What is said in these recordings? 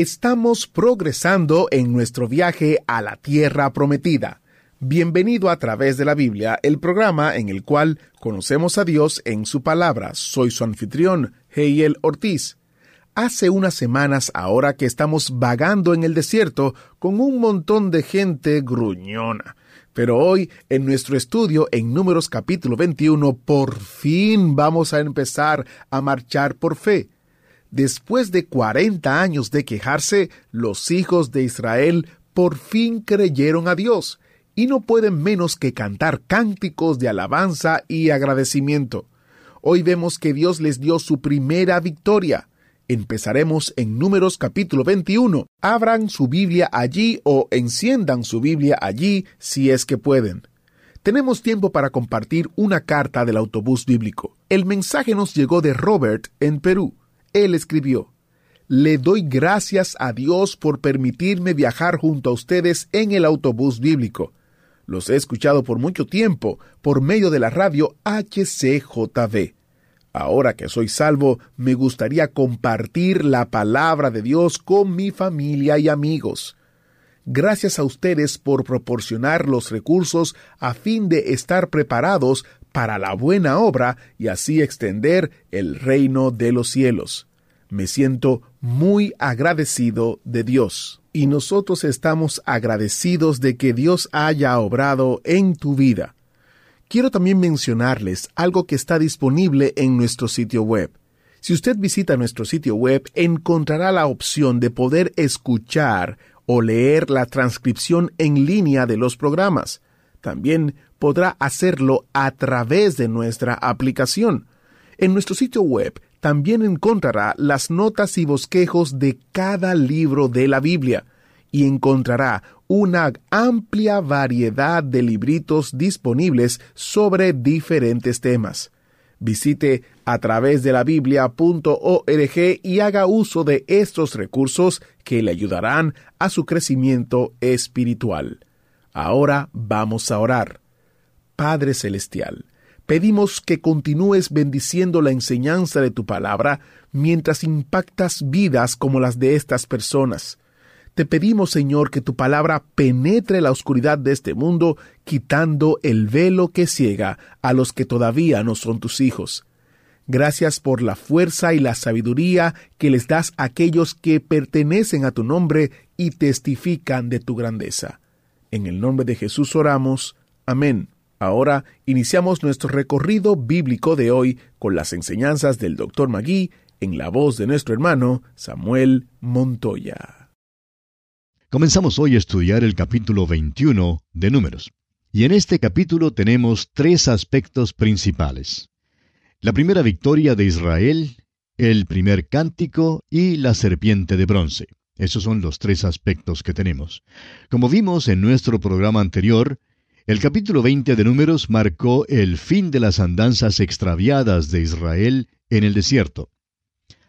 Estamos progresando en nuestro viaje a la tierra prometida. Bienvenido a través de la Biblia, el programa en el cual conocemos a Dios en su palabra. Soy su anfitrión, Heiel Ortiz. Hace unas semanas ahora que estamos vagando en el desierto con un montón de gente gruñona. Pero hoy, en nuestro estudio en Números capítulo 21, por fin vamos a empezar a marchar por fe. Después de 40 años de quejarse, los hijos de Israel por fin creyeron a Dios y no pueden menos que cantar cánticos de alabanza y agradecimiento. Hoy vemos que Dios les dio su primera victoria. Empezaremos en Números capítulo 21. Abran su Biblia allí o enciendan su Biblia allí si es que pueden. Tenemos tiempo para compartir una carta del autobús bíblico. El mensaje nos llegó de Robert en Perú. Él escribió, Le doy gracias a Dios por permitirme viajar junto a ustedes en el autobús bíblico. Los he escuchado por mucho tiempo por medio de la radio HCJB. Ahora que soy salvo, me gustaría compartir la palabra de Dios con mi familia y amigos. Gracias a ustedes por proporcionar los recursos a fin de estar preparados para la buena obra y así extender el reino de los cielos. Me siento muy agradecido de Dios. Y nosotros estamos agradecidos de que Dios haya obrado en tu vida. Quiero también mencionarles algo que está disponible en nuestro sitio web. Si usted visita nuestro sitio web, encontrará la opción de poder escuchar o leer la transcripción en línea de los programas. También podrá hacerlo a través de nuestra aplicación. En nuestro sitio web también encontrará las notas y bosquejos de cada libro de la Biblia y encontrará una amplia variedad de libritos disponibles sobre diferentes temas. Visite a través de la y haga uso de estos recursos que le ayudarán a su crecimiento espiritual. Ahora vamos a orar. Padre Celestial, pedimos que continúes bendiciendo la enseñanza de tu palabra mientras impactas vidas como las de estas personas. Te pedimos, Señor, que tu palabra penetre la oscuridad de este mundo, quitando el velo que ciega a los que todavía no son tus hijos. Gracias por la fuerza y la sabiduría que les das a aquellos que pertenecen a tu nombre y testifican de tu grandeza. En el nombre de Jesús oramos. Amén. Ahora iniciamos nuestro recorrido bíblico de hoy con las enseñanzas del Dr. Magui en la voz de nuestro hermano Samuel Montoya. Comenzamos hoy a estudiar el capítulo 21 de Números. Y en este capítulo tenemos tres aspectos principales. La primera victoria de Israel, el primer cántico y la serpiente de bronce. Esos son los tres aspectos que tenemos. Como vimos en nuestro programa anterior, el capítulo 20 de Números marcó el fin de las andanzas extraviadas de Israel en el desierto.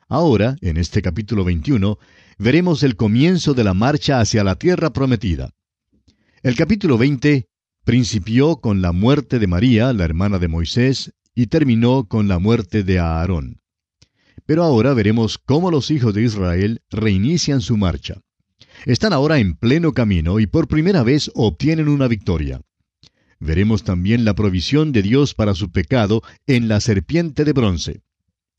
Ahora, en este capítulo 21, veremos el comienzo de la marcha hacia la tierra prometida. El capítulo 20 principió con la muerte de María, la hermana de Moisés, y terminó con la muerte de Aarón. Pero ahora veremos cómo los hijos de Israel reinician su marcha. Están ahora en pleno camino y por primera vez obtienen una victoria. Veremos también la provisión de Dios para su pecado en la serpiente de bronce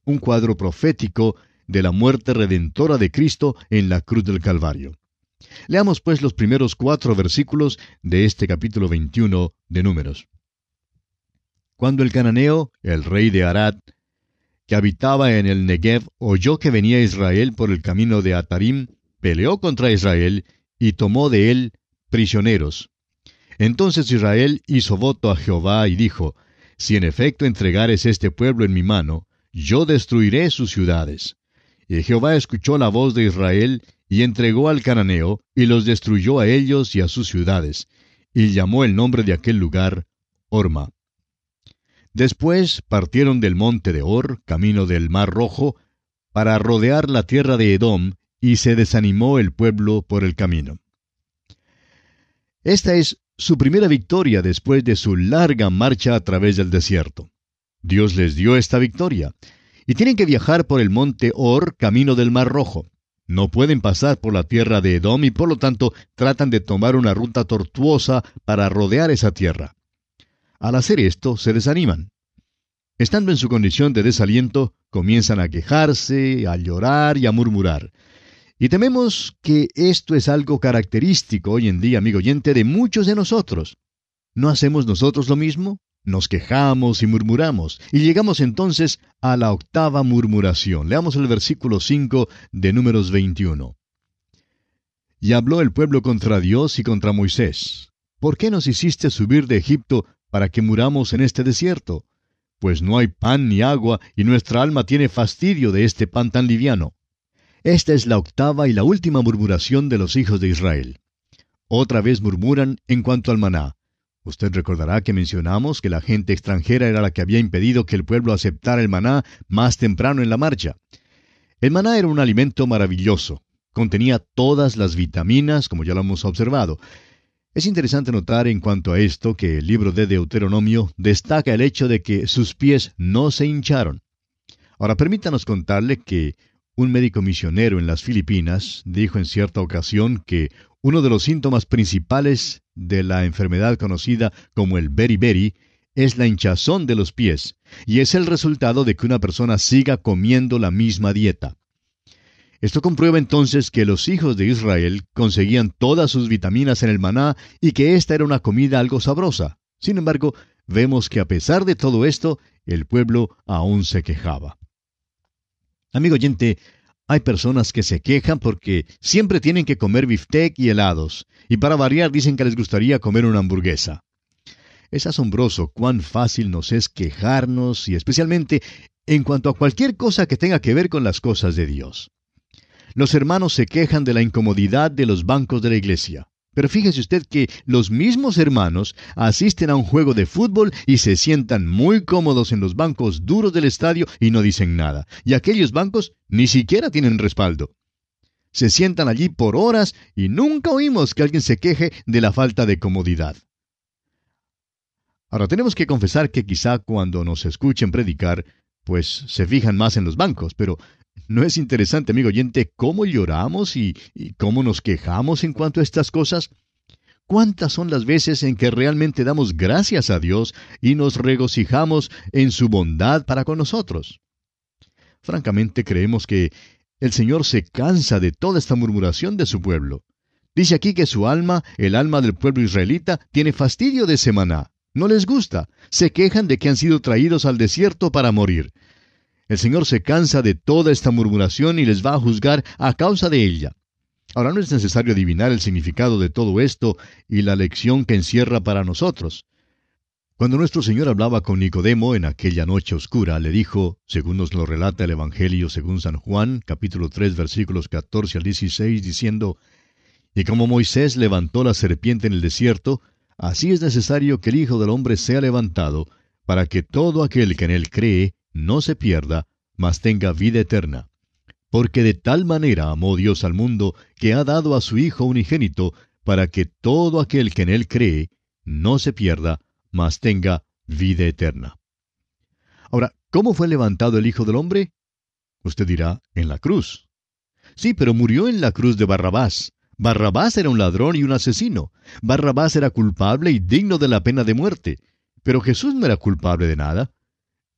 un cuadro profético de la muerte redentora de Cristo en la cruz del Calvario. Leamos pues los primeros cuatro versículos de este capítulo 21 de Números. Cuando el cananeo, el rey de Arad, que habitaba en el Negev, oyó que venía Israel por el camino de Atarim, peleó contra Israel y tomó de él prisioneros. Entonces Israel hizo voto a Jehová y dijo, Si en efecto entregares este pueblo en mi mano, yo destruiré sus ciudades. Y Jehová escuchó la voz de Israel, y entregó al cananeo, y los destruyó a ellos y a sus ciudades, y llamó el nombre de aquel lugar Orma. Después partieron del monte de Or, camino del mar rojo, para rodear la tierra de Edom, y se desanimó el pueblo por el camino. Esta es su primera victoria después de su larga marcha a través del desierto. Dios les dio esta victoria, y tienen que viajar por el monte Or, camino del Mar Rojo. No pueden pasar por la tierra de Edom y por lo tanto tratan de tomar una ruta tortuosa para rodear esa tierra. Al hacer esto, se desaniman. Estando en su condición de desaliento, comienzan a quejarse, a llorar y a murmurar. Y tememos que esto es algo característico hoy en día, amigo oyente, de muchos de nosotros. ¿No hacemos nosotros lo mismo? Nos quejamos y murmuramos, y llegamos entonces a la octava murmuración. Leamos el versículo 5 de Números 21. Y habló el pueblo contra Dios y contra Moisés. ¿Por qué nos hiciste subir de Egipto para que muramos en este desierto? Pues no hay pan ni agua, y nuestra alma tiene fastidio de este pan tan liviano. Esta es la octava y la última murmuración de los hijos de Israel. Otra vez murmuran en cuanto al maná. Usted recordará que mencionamos que la gente extranjera era la que había impedido que el pueblo aceptara el maná más temprano en la marcha. El maná era un alimento maravilloso. Contenía todas las vitaminas, como ya lo hemos observado. Es interesante notar en cuanto a esto que el libro de Deuteronomio destaca el hecho de que sus pies no se hincharon. Ahora permítanos contarle que un médico misionero en las Filipinas dijo en cierta ocasión que uno de los síntomas principales de la enfermedad conocida como el beriberi es la hinchazón de los pies, y es el resultado de que una persona siga comiendo la misma dieta. Esto comprueba entonces que los hijos de Israel conseguían todas sus vitaminas en el maná y que esta era una comida algo sabrosa. Sin embargo, vemos que a pesar de todo esto, el pueblo aún se quejaba. Amigo oyente, hay personas que se quejan porque siempre tienen que comer bistec y helados, y para variar dicen que les gustaría comer una hamburguesa. Es asombroso cuán fácil nos es quejarnos y especialmente en cuanto a cualquier cosa que tenga que ver con las cosas de Dios. Los hermanos se quejan de la incomodidad de los bancos de la iglesia. Pero fíjese usted que los mismos hermanos asisten a un juego de fútbol y se sientan muy cómodos en los bancos duros del estadio y no dicen nada. Y aquellos bancos ni siquiera tienen respaldo. Se sientan allí por horas y nunca oímos que alguien se queje de la falta de comodidad. Ahora tenemos que confesar que quizá cuando nos escuchen predicar, pues se fijan más en los bancos, pero ¿No es interesante, amigo oyente, cómo lloramos y, cómo nos quejamos en cuanto a estas cosas? ¿Cuántas son las veces en que realmente damos gracias a Dios y nos regocijamos en su bondad para con nosotros? Francamente creemos que el Señor se cansa de toda esta murmuración de su pueblo. Dice aquí que su alma, el alma del pueblo israelita, tiene fastidio de semana. No les gusta. Se quejan de que han sido traídos al desierto para morir. El Señor se cansa de toda esta murmuración y les va a juzgar a causa de ella. Ahora no es necesario adivinar el significado de todo esto y la lección que encierra para nosotros. Cuando nuestro Señor hablaba con Nicodemo en aquella noche oscura, le dijo, según nos lo relata el Evangelio según San Juan, capítulo 3, versículos 14 al 16, diciendo, Y como Moisés levantó la serpiente en el desierto, así es necesario que el Hijo del Hombre sea levantado, para que todo aquel que en él cree no se pierda, mas tenga vida eterna. Porque de tal manera amó Dios al mundo, que ha dado a su Hijo unigénito, para que todo aquel que en él cree no se pierda, mas tenga vida eterna. Ahora, ¿cómo fue levantado el Hijo del Hombre? Usted dirá, en la cruz. Sí, pero murió en la cruz de Barrabás. Barrabás era un ladrón y un asesino. Barrabás era culpable y digno de la pena de muerte. Pero Jesús no era culpable de nada.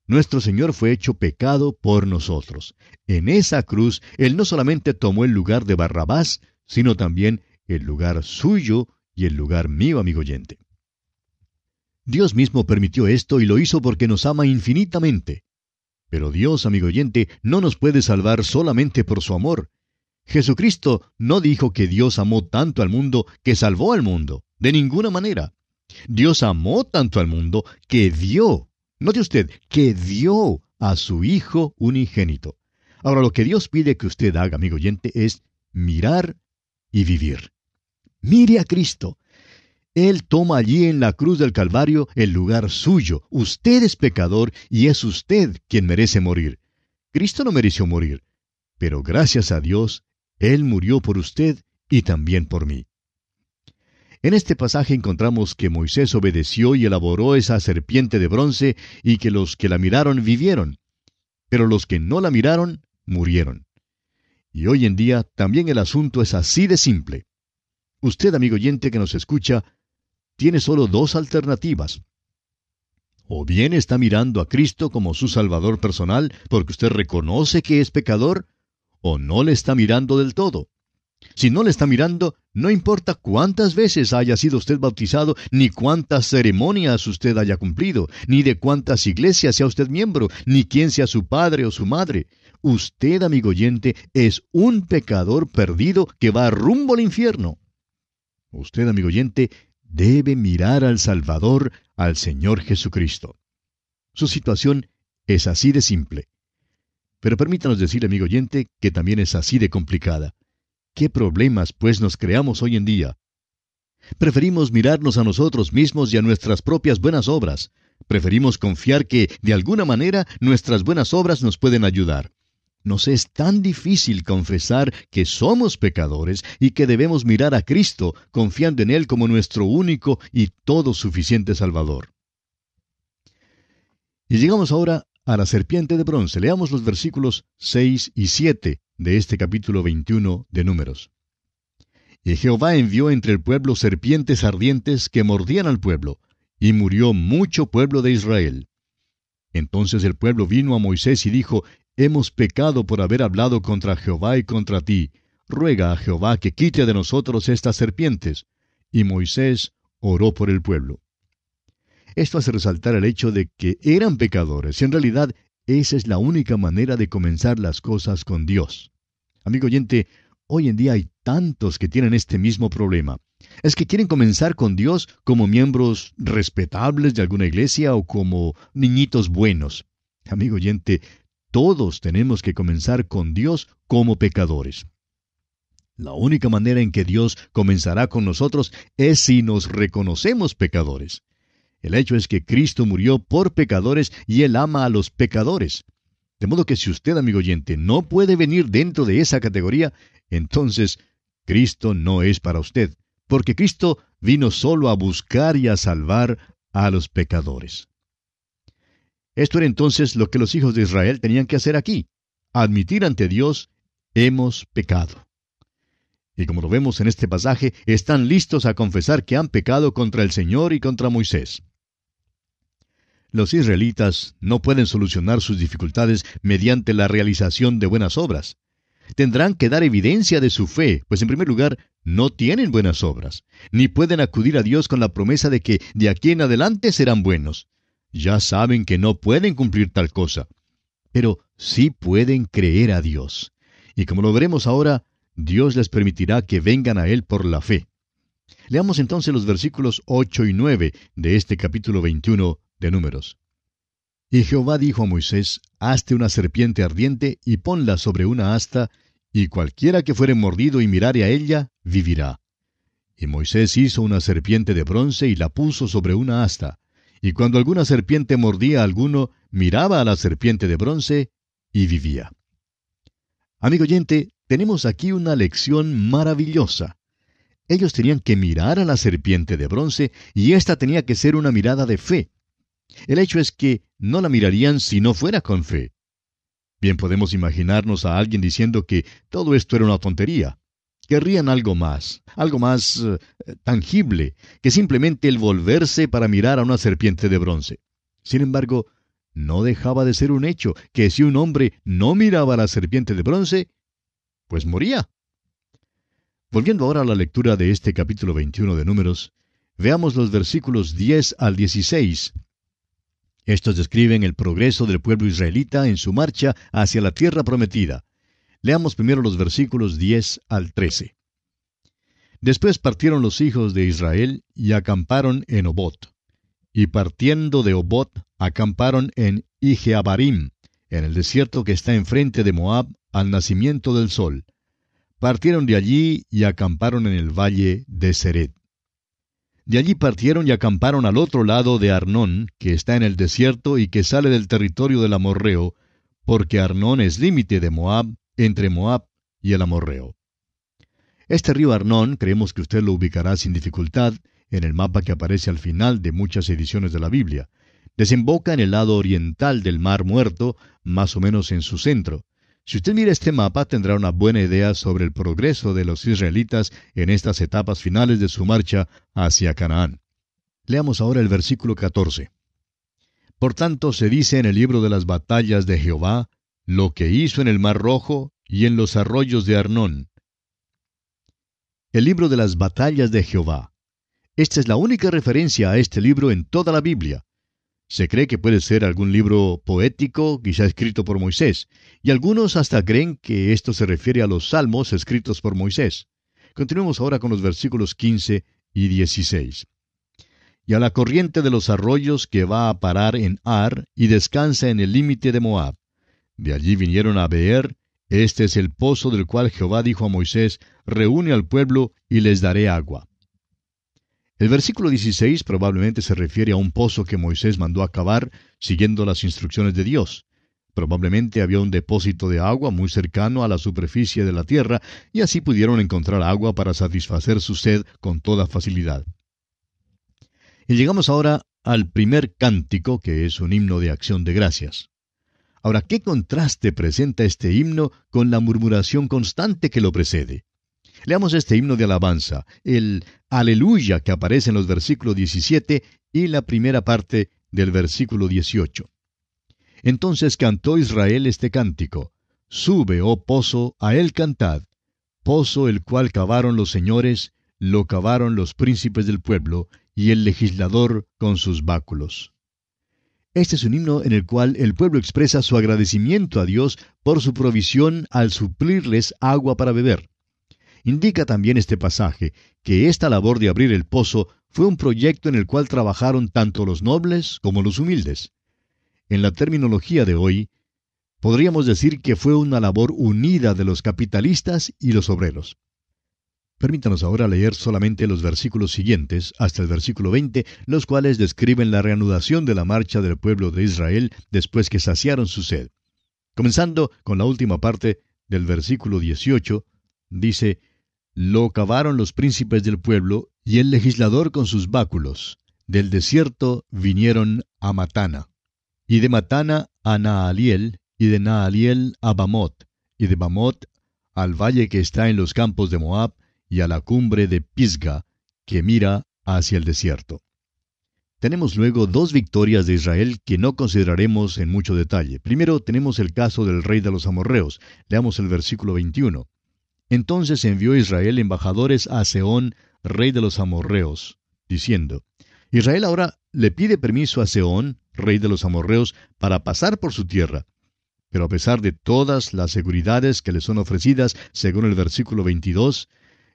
Nuestro Señor fue hecho pecado por nosotros. En esa cruz, Él no solamente tomó el lugar de Barrabás, sino también el lugar suyo y el lugar mío, amigo oyente. Dios mismo permitió esto y lo hizo porque nos ama infinitamente. Pero Dios, amigo oyente, no nos puede salvar solamente por su amor. Jesucristo no dijo que Dios amó tanto al mundo que salvó al mundo, de ninguna manera. Dios amó tanto al mundo que dio Note usted que dio a su Hijo unigénito. Ahora lo que Dios pide que usted haga, amigo oyente, es mirar y vivir. Mire a Cristo. Él toma allí en la cruz del Calvario el lugar suyo. Usted es pecador y es usted quien merece morir. Cristo no mereció morir, pero gracias a Dios, Él murió por usted y también por mí. En este pasaje encontramos que Moisés obedeció y elaboró esa serpiente de bronce y que los que la miraron vivieron, pero los que no la miraron murieron. Y hoy en día también el asunto es así de simple. Usted, amigo oyente que nos escucha, tiene solo dos alternativas. O bien está mirando a Cristo como su Salvador personal porque usted reconoce que es pecador, o no le está mirando del todo. Si no le está mirando, no importa cuántas veces haya sido usted bautizado, ni cuántas ceremonias usted haya cumplido, ni de cuántas iglesias sea usted miembro, ni quién sea su padre o su madre. Usted, amigo oyente, es un pecador perdido que va rumbo al infierno. Usted, amigo oyente, debe mirar al Salvador, al Señor Jesucristo. Su situación es así de simple. Pero permítanos decir, amigo oyente, que también es así de complicada. ¿Qué problemas, pues, nos creamos hoy en día? Preferimos mirarnos a nosotros mismos y a nuestras propias buenas obras. Preferimos confiar que, de alguna manera, nuestras buenas obras nos pueden ayudar. Nos es tan difícil confesar que somos pecadores y que debemos mirar a Cristo, confiando en Él como nuestro único y todo suficiente Salvador. Y llegamos ahora a la serpiente de bronce. Leamos los versículos 6 y 7 de este capítulo 21 de Números. Y Jehová envió entre el pueblo serpientes ardientes que mordían al pueblo, y murió mucho pueblo de Israel. Entonces el pueblo vino a Moisés y dijo, Hemos pecado por haber hablado contra Jehová y contra ti. Ruega a Jehová que quite de nosotros estas serpientes. Y Moisés oró por el pueblo. Esto hace resaltar el hecho de que eran pecadores, y en realidad esa es la única manera de comenzar las cosas con Dios. Amigo oyente, hoy en día hay tantos que tienen este mismo problema. Es que quieren comenzar con Dios como miembros respetables de alguna iglesia o como niñitos buenos. Amigo oyente, todos tenemos que comenzar con Dios como pecadores. La única manera en que Dios comenzará con nosotros es si nos reconocemos pecadores. El hecho es que Cristo murió por pecadores y Él ama a los pecadores. De modo que si usted, amigo oyente, no puede venir dentro de esa categoría, entonces Cristo no es para usted, porque Cristo vino solo a buscar y a salvar a los pecadores. Esto era entonces lo que los hijos de Israel tenían que hacer aquí, admitir ante Dios, hemos pecado. Y como lo vemos en este pasaje, están listos a confesar que han pecado contra el Señor y contra Moisés. Los israelitas no pueden solucionar sus dificultades mediante la realización de buenas obras. Tendrán que dar evidencia de su fe, pues en primer lugar, no tienen buenas obras, ni pueden acudir a Dios con la promesa de que de aquí en adelante serán buenos. Ya saben que no pueden cumplir tal cosa, pero sí pueden creer a Dios. Y como lo veremos ahora, Dios les permitirá que vengan a Él por la fe. Leamos entonces los versículos 8 y 9 de este capítulo 21 números. Y Jehová dijo a Moisés, Hazte una serpiente ardiente y ponla sobre una asta, y cualquiera que fuere mordido y mirare a ella, vivirá. Y Moisés hizo una serpiente de bronce y la puso sobre una asta. Y cuando alguna serpiente mordía a alguno, miraba a la serpiente de bronce y vivía. Amigo oyente, tenemos aquí una lección maravillosa. Ellos tenían que mirar a la serpiente de bronce y ésta tenía que ser una mirada de fe. El hecho es que no la mirarían si no fuera con fe. Bien podemos imaginarnos a alguien diciendo que todo esto era una tontería. Querrían algo más, algo más eh, tangible, que simplemente el volverse para mirar a una serpiente de bronce. Sin embargo, no dejaba de ser un hecho que si un hombre no miraba a la serpiente de bronce, pues moría. Volviendo ahora a la lectura de este capítulo 21 de Números, veamos los versículos 10 al 16, estos describen el progreso del pueblo israelita en su marcha hacia la tierra prometida. Leamos primero los versículos 10 al 13. Después partieron los hijos de Israel y acamparon en Obot. Y partiendo de Obot, acamparon en Ijeabarim, en el desierto que está enfrente de Moab, al nacimiento del sol. Partieron de allí y acamparon en el valle de Seret. De allí partieron y acamparon al otro lado de Arnón, que está en el desierto y que sale del territorio del Amorreo, porque Arnón es límite de Moab, entre Moab y el Amorreo. Este río Arnón creemos que usted lo ubicará sin dificultad en el mapa que aparece al final de muchas ediciones de la Biblia. Desemboca en el lado oriental del Mar Muerto, más o menos en su centro. Si usted mira este mapa tendrá una buena idea sobre el progreso de los israelitas en estas etapas finales de su marcha hacia Canaán. Leamos ahora el versículo 14. Por tanto se dice en el libro de las batallas de Jehová, lo que hizo en el Mar Rojo y en los arroyos de Arnón. El libro de las batallas de Jehová. Esta es la única referencia a este libro en toda la Biblia. Se cree que puede ser algún libro poético, quizá escrito por Moisés, y algunos hasta creen que esto se refiere a los salmos escritos por Moisés. Continuemos ahora con los versículos 15 y 16. Y a la corriente de los arroyos que va a parar en Ar y descansa en el límite de Moab. De allí vinieron a Beer, este es el pozo del cual Jehová dijo a Moisés, reúne al pueblo y les daré agua. El versículo 16 probablemente se refiere a un pozo que Moisés mandó acabar siguiendo las instrucciones de Dios. Probablemente había un depósito de agua muy cercano a la superficie de la tierra y así pudieron encontrar agua para satisfacer su sed con toda facilidad. Y llegamos ahora al primer cántico, que es un himno de acción de gracias. Ahora, ¿qué contraste presenta este himno con la murmuración constante que lo precede? Leamos este himno de alabanza, el aleluya que aparece en los versículos 17 y la primera parte del versículo 18. Entonces cantó Israel este cántico, Sube, oh pozo, a él cantad, pozo el cual cavaron los señores, lo cavaron los príncipes del pueblo, y el legislador con sus báculos. Este es un himno en el cual el pueblo expresa su agradecimiento a Dios por su provisión al suplirles agua para beber. Indica también este pasaje que esta labor de abrir el pozo fue un proyecto en el cual trabajaron tanto los nobles como los humildes. En la terminología de hoy, podríamos decir que fue una labor unida de los capitalistas y los obreros. Permítanos ahora leer solamente los versículos siguientes, hasta el versículo 20, los cuales describen la reanudación de la marcha del pueblo de Israel después que saciaron su sed. Comenzando con la última parte del versículo 18, dice, lo cavaron los príncipes del pueblo y el legislador con sus báculos. Del desierto vinieron a Matana. Y de Matana a Naaliel, y de Naaliel a Bamot, y de Bamot al valle que está en los campos de Moab, y a la cumbre de Pisga, que mira hacia el desierto. Tenemos luego dos victorias de Israel que no consideraremos en mucho detalle. Primero tenemos el caso del rey de los amorreos. Leamos el versículo 21. Entonces envió Israel embajadores a Seón, rey de los amorreos, diciendo, Israel ahora le pide permiso a Seón, rey de los amorreos, para pasar por su tierra. Pero a pesar de todas las seguridades que le son ofrecidas, según el versículo 22,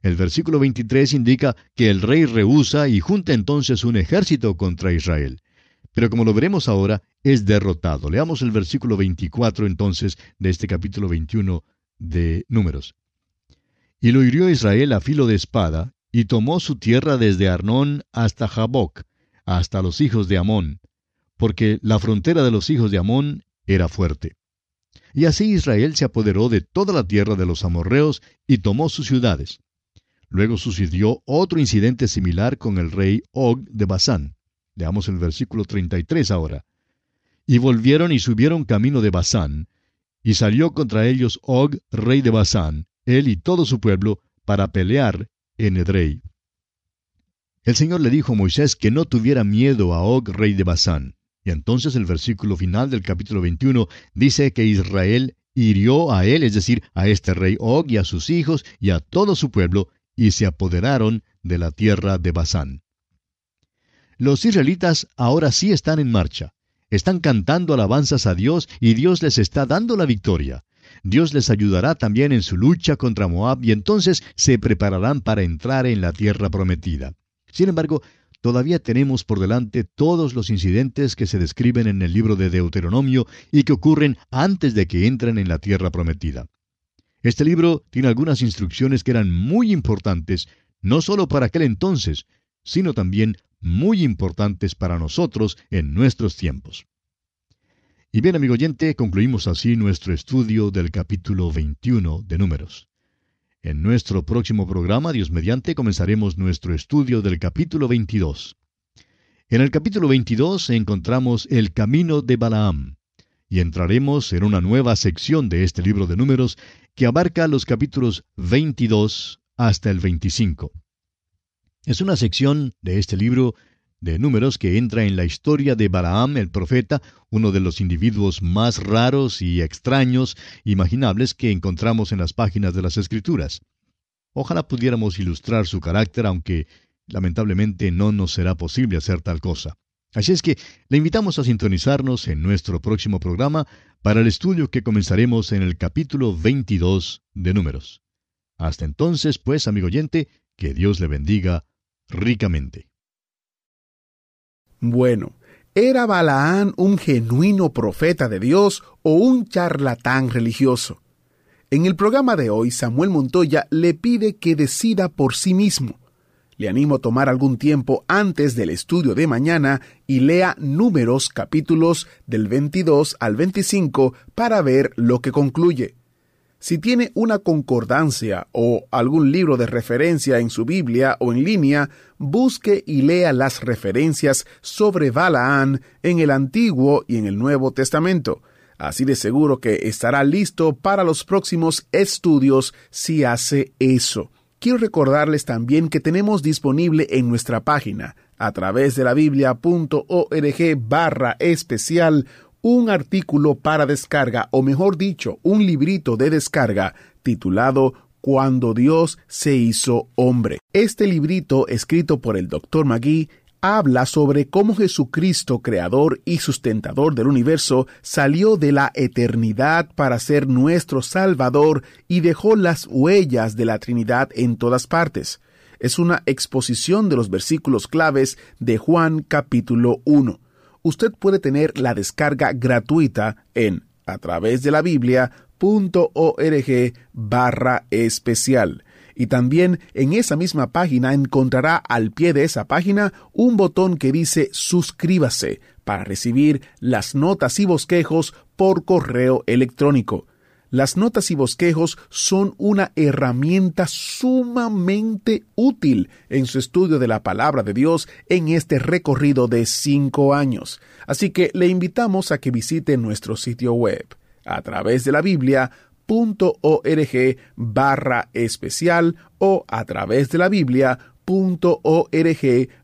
el versículo 23 indica que el rey rehúsa y junta entonces un ejército contra Israel. Pero como lo veremos ahora, es derrotado. Leamos el versículo 24 entonces de este capítulo 21 de Números. Y lo hirió Israel a filo de espada, y tomó su tierra desde Arnón hasta Jaboc, hasta los hijos de Amón, porque la frontera de los hijos de Amón era fuerte. Y así Israel se apoderó de toda la tierra de los amorreos y tomó sus ciudades. Luego sucedió otro incidente similar con el rey Og de Basán. Leamos el versículo 33 ahora. Y volvieron y subieron camino de Basán, y salió contra ellos Og, rey de Basán, él y todo su pueblo, para pelear en Edrei. El Señor le dijo a Moisés que no tuviera miedo a Og, rey de Basán. Y entonces el versículo final del capítulo 21 dice que Israel hirió a él, es decir, a este rey Og y a sus hijos y a todo su pueblo, y se apoderaron de la tierra de Basán. Los israelitas ahora sí están en marcha. Están cantando alabanzas a Dios y Dios les está dando la victoria. Dios les ayudará también en su lucha contra Moab y entonces se prepararán para entrar en la tierra prometida. Sin embargo, todavía tenemos por delante todos los incidentes que se describen en el libro de Deuteronomio y que ocurren antes de que entren en la tierra prometida. Este libro tiene algunas instrucciones que eran muy importantes, no solo para aquel entonces, sino también muy importantes para nosotros en nuestros tiempos. Y bien, amigo oyente, concluimos así nuestro estudio del capítulo 21 de Números. En nuestro próximo programa, Dios mediante, comenzaremos nuestro estudio del capítulo 22. En el capítulo 22 encontramos el camino de Balaam, y entraremos en una nueva sección de este libro de números que abarca los capítulos 22 hasta el 25. Es una sección de este libro de números que entra en la historia de Balaam el profeta, uno de los individuos más raros y extraños imaginables que encontramos en las páginas de las Escrituras. Ojalá pudiéramos ilustrar su carácter, aunque lamentablemente no nos será posible hacer tal cosa. Así es que le invitamos a sintonizarnos en nuestro próximo programa para el estudio que comenzaremos en el capítulo 22 de Números. Hasta entonces, pues, amigo oyente, que Dios le bendiga ricamente. Bueno, ¿era Balaán un genuino profeta de Dios o un charlatán religioso? En el programa de hoy, Samuel Montoya le pide que decida por sí mismo. Le animo a tomar algún tiempo antes del estudio de mañana y lea números capítulos del 22 al 25 para ver lo que concluye. Si tiene una concordancia o algún libro de referencia en su Biblia o en línea, busque y lea las referencias sobre Balaán en el Antiguo y en el Nuevo Testamento. Así de seguro que estará listo para los próximos estudios si hace eso. Quiero recordarles también que tenemos disponible en nuestra página, a través de la biblia.org barra especial, un artículo para descarga, o mejor dicho, un librito de descarga titulado Cuando Dios se hizo hombre. Este librito, escrito por el Dr. Magui, habla sobre cómo Jesucristo, creador y sustentador del universo, salió de la eternidad para ser nuestro Salvador y dejó las huellas de la Trinidad en todas partes. Es una exposición de los versículos claves de Juan capítulo 1 usted puede tener la descarga gratuita en a través de la Biblia.org barra especial. Y también en esa misma página encontrará al pie de esa página un botón que dice suscríbase para recibir las notas y bosquejos por correo electrónico. Las notas y bosquejos son una herramienta sumamente útil en su estudio de la palabra de Dios en este recorrido de cinco años. Así que le invitamos a que visite nuestro sitio web a través de la Biblia barra especial o a través de la Biblia.org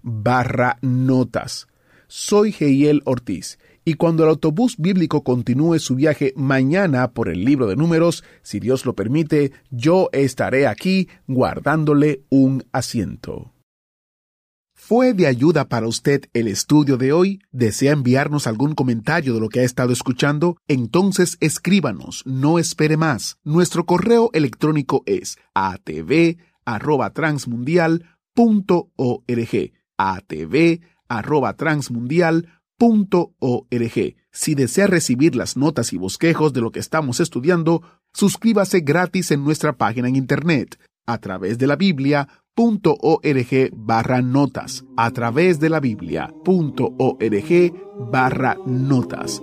barra notas. Soy Geiel Ortiz y cuando el autobús bíblico continúe su viaje mañana por el libro de números, si Dios lo permite, yo estaré aquí guardándole un asiento. ¿Fue de ayuda para usted el estudio de hoy? ¿Desea enviarnos algún comentario de lo que ha estado escuchando? Entonces escríbanos, no espere más. Nuestro correo electrónico es atv@transmundial.org. atv@transmundial .org. Si desea recibir las notas y bosquejos de lo que estamos estudiando, suscríbase gratis en nuestra página en internet a través de la Biblia.org barra notas. A través de la Biblia.org barra notas.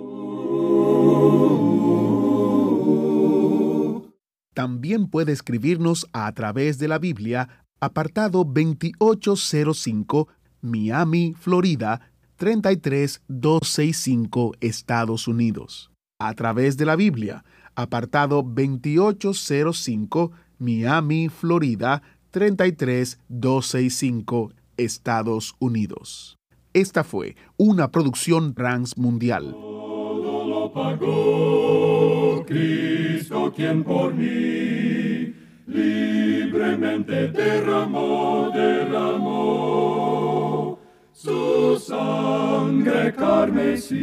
También puede escribirnos a través de la Biblia, apartado 2805, Miami, Florida 33265 Estados Unidos. A través de la Biblia, apartado 2805 Miami, Florida 33265 Estados Unidos. Esta fue una producción transmundial. Todo lo pagó Cristo quien por mí libremente derramó, derramó su sangre carmesí.